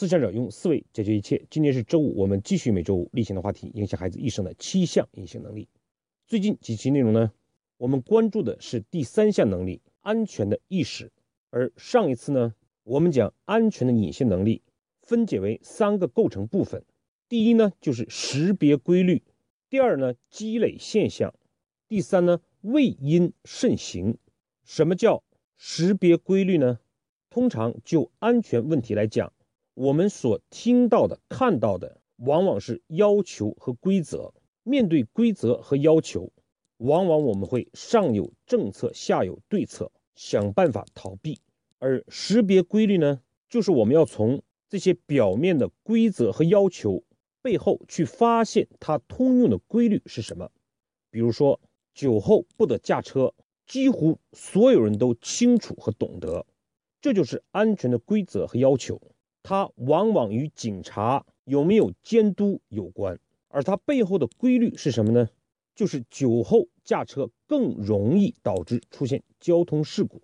思想者用思维解决一切。今天是周五，我们继续每周五例行的话题：影响孩子一生的七项隐性能力。最近几期内容呢，我们关注的是第三项能力——安全的意识。而上一次呢，我们讲安全的隐性能力分解为三个构成部分：第一呢，就是识别规律；第二呢，积累现象；第三呢，为因慎行。什么叫识别规律呢？通常就安全问题来讲，我们所听到的、看到的，往往是要求和规则。面对规则和要求，往往我们会上有政策，下有对策，想办法逃避。而识别规律呢，就是我们要从这些表面的规则和要求背后去发现它通用的规律是什么。比如说，酒后不得驾车，几乎所有人都清楚和懂得。这就是安全的规则和要求，它往往与警察有没有监督有关，而它背后的规律是什么呢？就是酒后驾车更容易导致出现交通事故。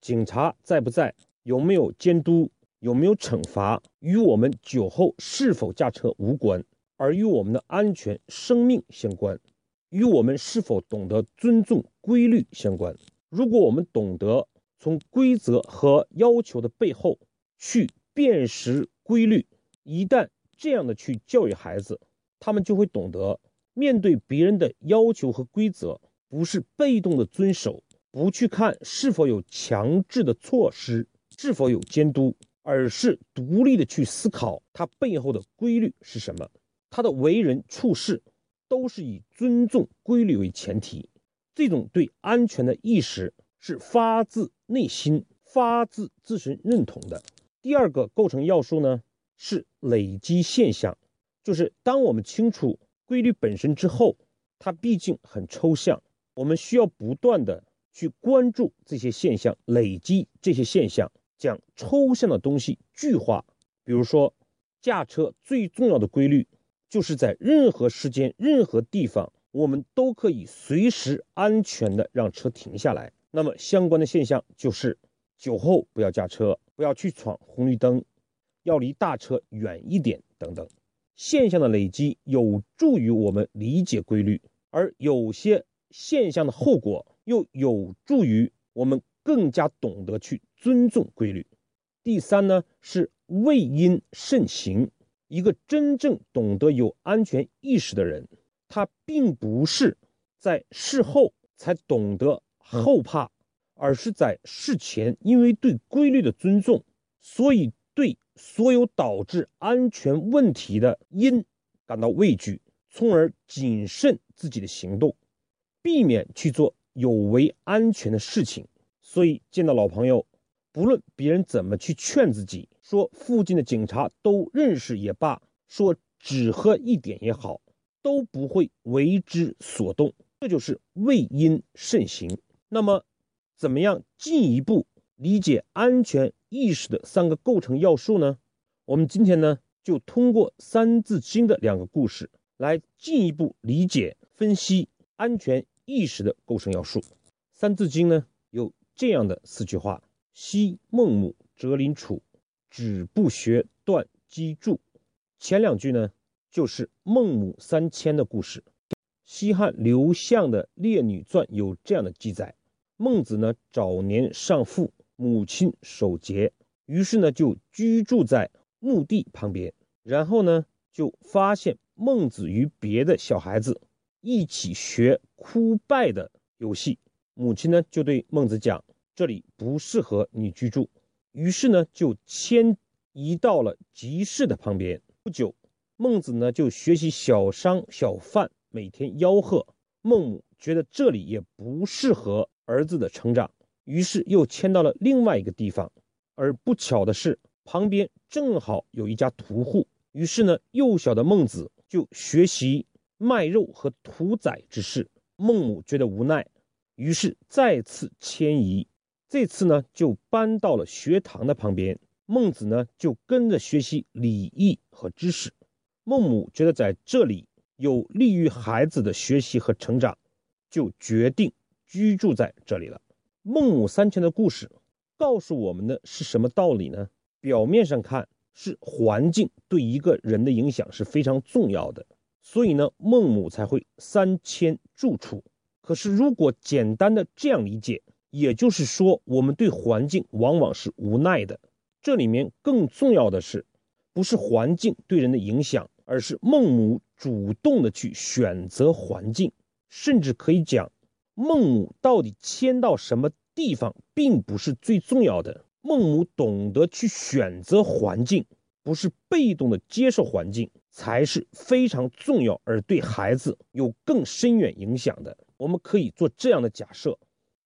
警察在不在，有没有监督，有没有惩罚，与我们酒后是否驾车无关，而与我们的安全生命相关，与我们是否懂得尊重规律相关。如果我们懂得。从规则和要求的背后去辨识规律，一旦这样的去教育孩子，他们就会懂得面对别人的要求和规则，不是被动的遵守，不去看是否有强制的措施，是否有监督，而是独立的去思考它背后的规律是什么。他的为人处事都是以尊重规律为前提，这种对安全的意识。是发自内心、发自自身认同的。第二个构成要素呢，是累积现象，就是当我们清楚规律本身之后，它毕竟很抽象，我们需要不断的去关注这些现象，累积这些现象，将抽象的东西具化。比如说，驾车最重要的规律，就是在任何时间、任何地方，我们都可以随时安全的让车停下来。那么相关的现象就是，酒后不要驾车，不要去闯红绿灯，要离大车远一点等等。现象的累积有助于我们理解规律，而有些现象的后果又有助于我们更加懂得去尊重规律。第三呢是未因慎行。一个真正懂得有安全意识的人，他并不是在事后才懂得。后怕，而是在事前，因为对规律的尊重，所以对所有导致安全问题的因感到畏惧，从而谨慎自己的行动，避免去做有违安全的事情。所以见到老朋友，不论别人怎么去劝自己，说附近的警察都认识也罢，说只喝一点也好，都不会为之所动。这就是为因慎行。那么，怎么样进一步理解安全意识的三个构成要素呢？我们今天呢，就通过《三字经》的两个故事来进一步理解分析安全意识的构成要素。《三字经》呢有这样的四句话：“昔孟母择邻处，子不学，断机杼。”前两句呢就是孟母三迁的故事。西汉刘向的《列女传》有这样的记载。孟子呢早年丧父，母亲守节，于是呢就居住在墓地旁边。然后呢就发现孟子与别的小孩子一起学哭拜的游戏。母亲呢就对孟子讲：“这里不适合你居住。”于是呢就迁移到了集市的旁边。不久，孟子呢就学习小商小贩，每天吆喝。孟母觉得这里也不适合。儿子的成长，于是又迁到了另外一个地方，而不巧的是，旁边正好有一家屠户，于是呢，幼小的孟子就学习卖肉和屠宰之事。孟母觉得无奈，于是再次迁移，这次呢，就搬到了学堂的旁边。孟子呢，就跟着学习礼义和知识。孟母觉得在这里有利于孩子的学习和成长，就决定。居住在这里了。孟母三迁的故事告诉我们的是什么道理呢？表面上看，是环境对一个人的影响是非常重要的，所以呢，孟母才会三迁住处。可是，如果简单的这样理解，也就是说，我们对环境往往是无奈的。这里面更重要的是，不是环境对人的影响，而是孟母主动的去选择环境，甚至可以讲，孟母到底迁到什么地方，并不是最重要的。孟母懂得去选择环境，不是被动的接受环境，才是非常重要而对孩子有更深远影响的。我们可以做这样的假设：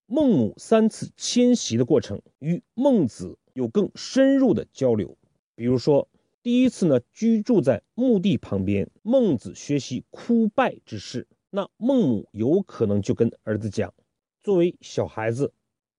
孟母三次迁徙的过程与孟子有更深入的交流。比如说，第一次呢，居住在墓地旁边，孟子学习哭拜之事，那孟母有可能就跟儿子讲，作为小孩子。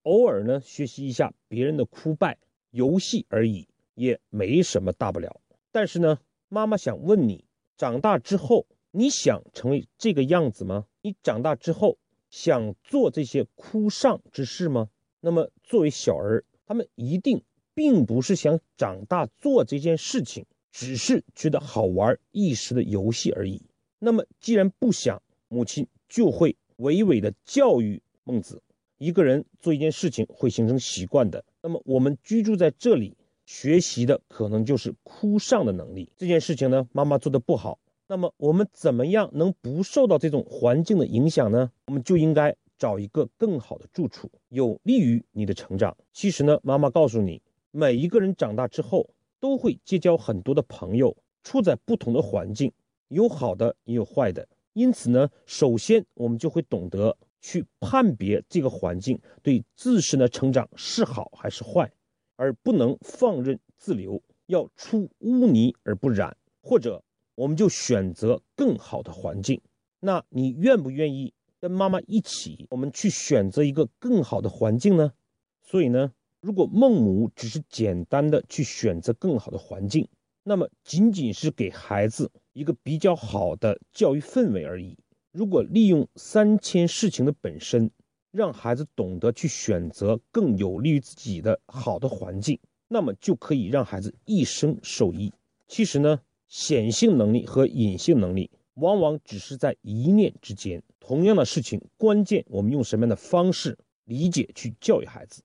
偶尔呢，学习一下别人的哭拜游戏而已，也没什么大不了。但是呢，妈妈想问你，长大之后你想成为这个样子吗？你长大之后想做这些哭丧之事吗？那么作为小儿，他们一定并不是想长大做这件事情，只是觉得好玩一时的游戏而已。那么既然不想，母亲就会娓娓的教育孟子。一个人做一件事情会形成习惯的，那么我们居住在这里学习的可能就是哭丧的能力。这件事情呢，妈妈做的不好，那么我们怎么样能不受到这种环境的影响呢？我们就应该找一个更好的住处，有利于你的成长。其实呢，妈妈告诉你，每一个人长大之后都会结交很多的朋友，处在不同的环境，有好的也有坏的。因此呢，首先我们就会懂得。去判别这个环境对自身的成长是好还是坏，而不能放任自流，要出污泥而不染。或者，我们就选择更好的环境。那你愿不愿意跟妈妈一起，我们去选择一个更好的环境呢？所以呢，如果孟母只是简单的去选择更好的环境，那么仅仅是给孩子一个比较好的教育氛围而已。如果利用三千事情的本身，让孩子懂得去选择更有利于自己的好的环境，那么就可以让孩子一生受益。其实呢，显性能力和隐性能力往往只是在一念之间。同样的事情，关键我们用什么样的方式理解去教育孩子。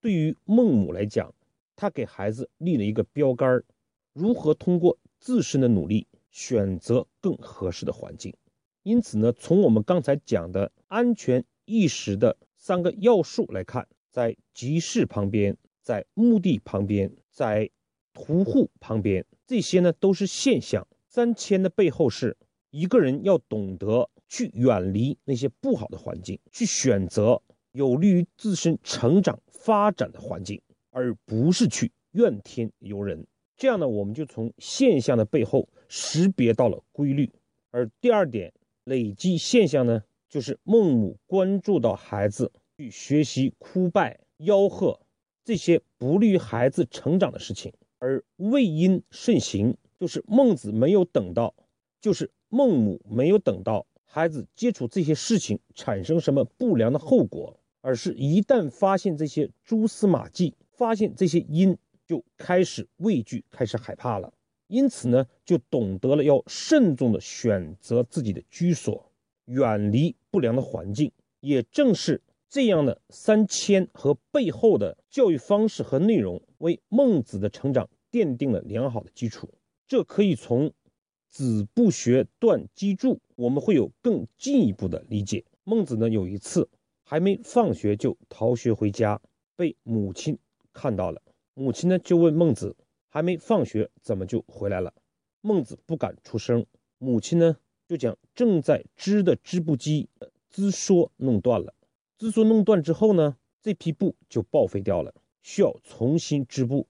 对于孟母来讲，她给孩子立了一个标杆儿：如何通过自身的努力选择更合适的环境。因此呢，从我们刚才讲的安全意识的三个要素来看，在集市旁边，在墓地旁边，在屠户旁边，这些呢都是现象。三千的背后是一个人要懂得去远离那些不好的环境，去选择有利于自身成长发展的环境，而不是去怨天尤人。这样呢，我们就从现象的背后识别到了规律。而第二点。累积现象呢，就是孟母关注到孩子去学习哭拜、吆喝这些不利于孩子成长的事情，而未因慎行，就是孟子没有等到，就是孟母没有等到孩子接触这些事情产生什么不良的后果，而是一旦发现这些蛛丝马迹，发现这些因，就开始畏惧，开始害怕了。因此呢，就懂得了要慎重的选择自己的居所，远离不良的环境。也正是这样的三迁和背后的教育方式和内容，为孟子的成长奠定了良好的基础。这可以从“子不学，断机杼”，我们会有更进一步的理解。孟子呢，有一次还没放学就逃学回家，被母亲看到了。母亲呢，就问孟子。还没放学，怎么就回来了？孟子不敢出声，母亲呢就将正在织的织布机织梭弄断了。织梭弄断之后呢，这批布就报废掉了，需要重新织布。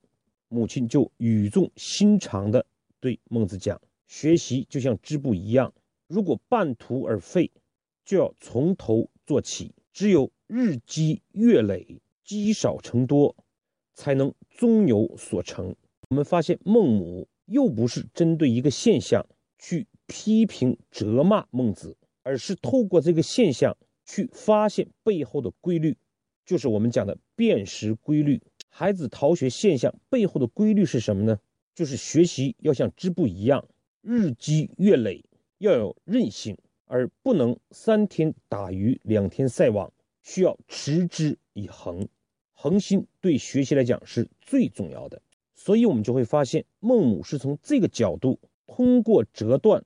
母亲就语重心长地对孟子讲：“学习就像织布一样，如果半途而废，就要从头做起。只有日积月累，积少成多，才能终有所成。”我们发现孟母又不是针对一个现象去批评责骂孟子，而是透过这个现象去发现背后的规律，就是我们讲的辨识规律。孩子逃学现象背后的规律是什么呢？就是学习要像织布一样，日积月累，要有韧性，而不能三天打鱼两天晒网，需要持之以恒。恒心对学习来讲是最重要的，所以我们就会发现，孟母是从这个角度，通过折断、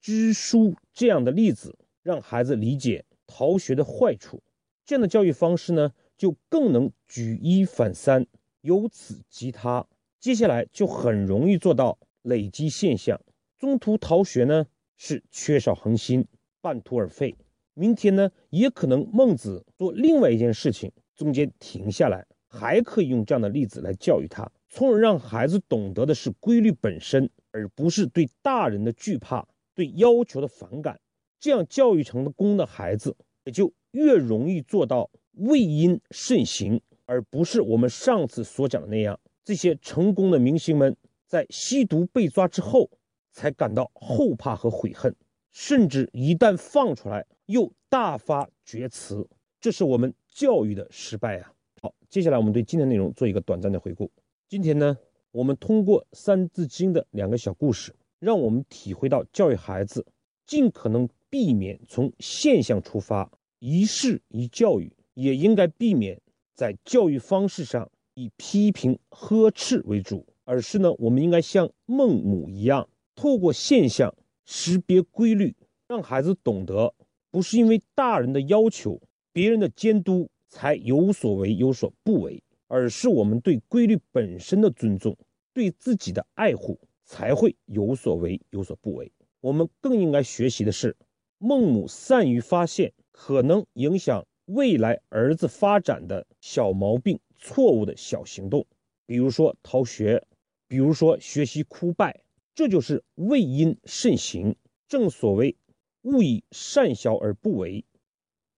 支书这样的例子，让孩子理解逃学的坏处。这样的教育方式呢，就更能举一反三，由此及他。接下来就很容易做到累积现象。中途逃学呢，是缺少恒心，半途而废。明天呢，也可能孟子做另外一件事情，中间停下来，还可以用这样的例子来教育他，从而让孩子懂得的是规律本身，而不是对大人的惧怕、对要求的反感。这样教育成功的孩子，也就。越容易做到畏因慎行，而不是我们上次所讲的那样。这些成功的明星们在吸毒被抓之后，才感到后怕和悔恨，甚至一旦放出来又大发厥词。这是我们教育的失败啊！好，接下来我们对今天内容做一个短暂的回顾。今天呢，我们通过《三字经》的两个小故事，让我们体会到教育孩子尽可能避免从现象出发。一事一教育，也应该避免在教育方式上以批评呵斥为主，而是呢，我们应该像孟母一样，透过现象识别规律，让孩子懂得，不是因为大人的要求、别人的监督才有所为有所不为，而是我们对规律本身的尊重，对自己的爱护才会有所为有所不为。我们更应该学习的是，孟母善于发现。可能影响未来儿子发展的小毛病、错误的小行动，比如说逃学，比如说学习枯败，这就是畏因慎行。正所谓，勿以善小而不为，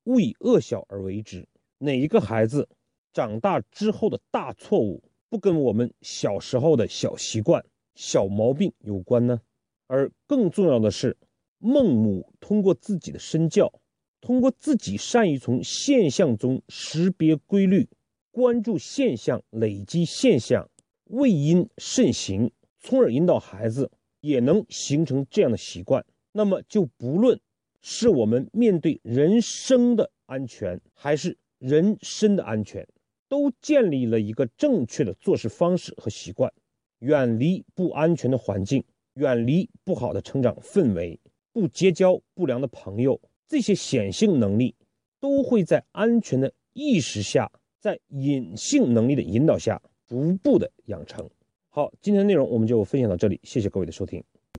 勿以恶小而为之。哪一个孩子长大之后的大错误，不跟我们小时候的小习惯、小毛病有关呢？而更重要的是，孟母通过自己的身教。通过自己善于从现象中识别规律，关注现象，累积现象，未因慎行，从而引导孩子也能形成这样的习惯。那么，就不论是我们面对人生的安全，还是人身的安全，都建立了一个正确的做事方式和习惯，远离不安全的环境，远离不好的成长氛围，不结交不良的朋友。这些显性能力都会在安全的意识下，在隐性能力的引导下，逐步的养成。好，今天的内容我们就分享到这里，谢谢各位的收听。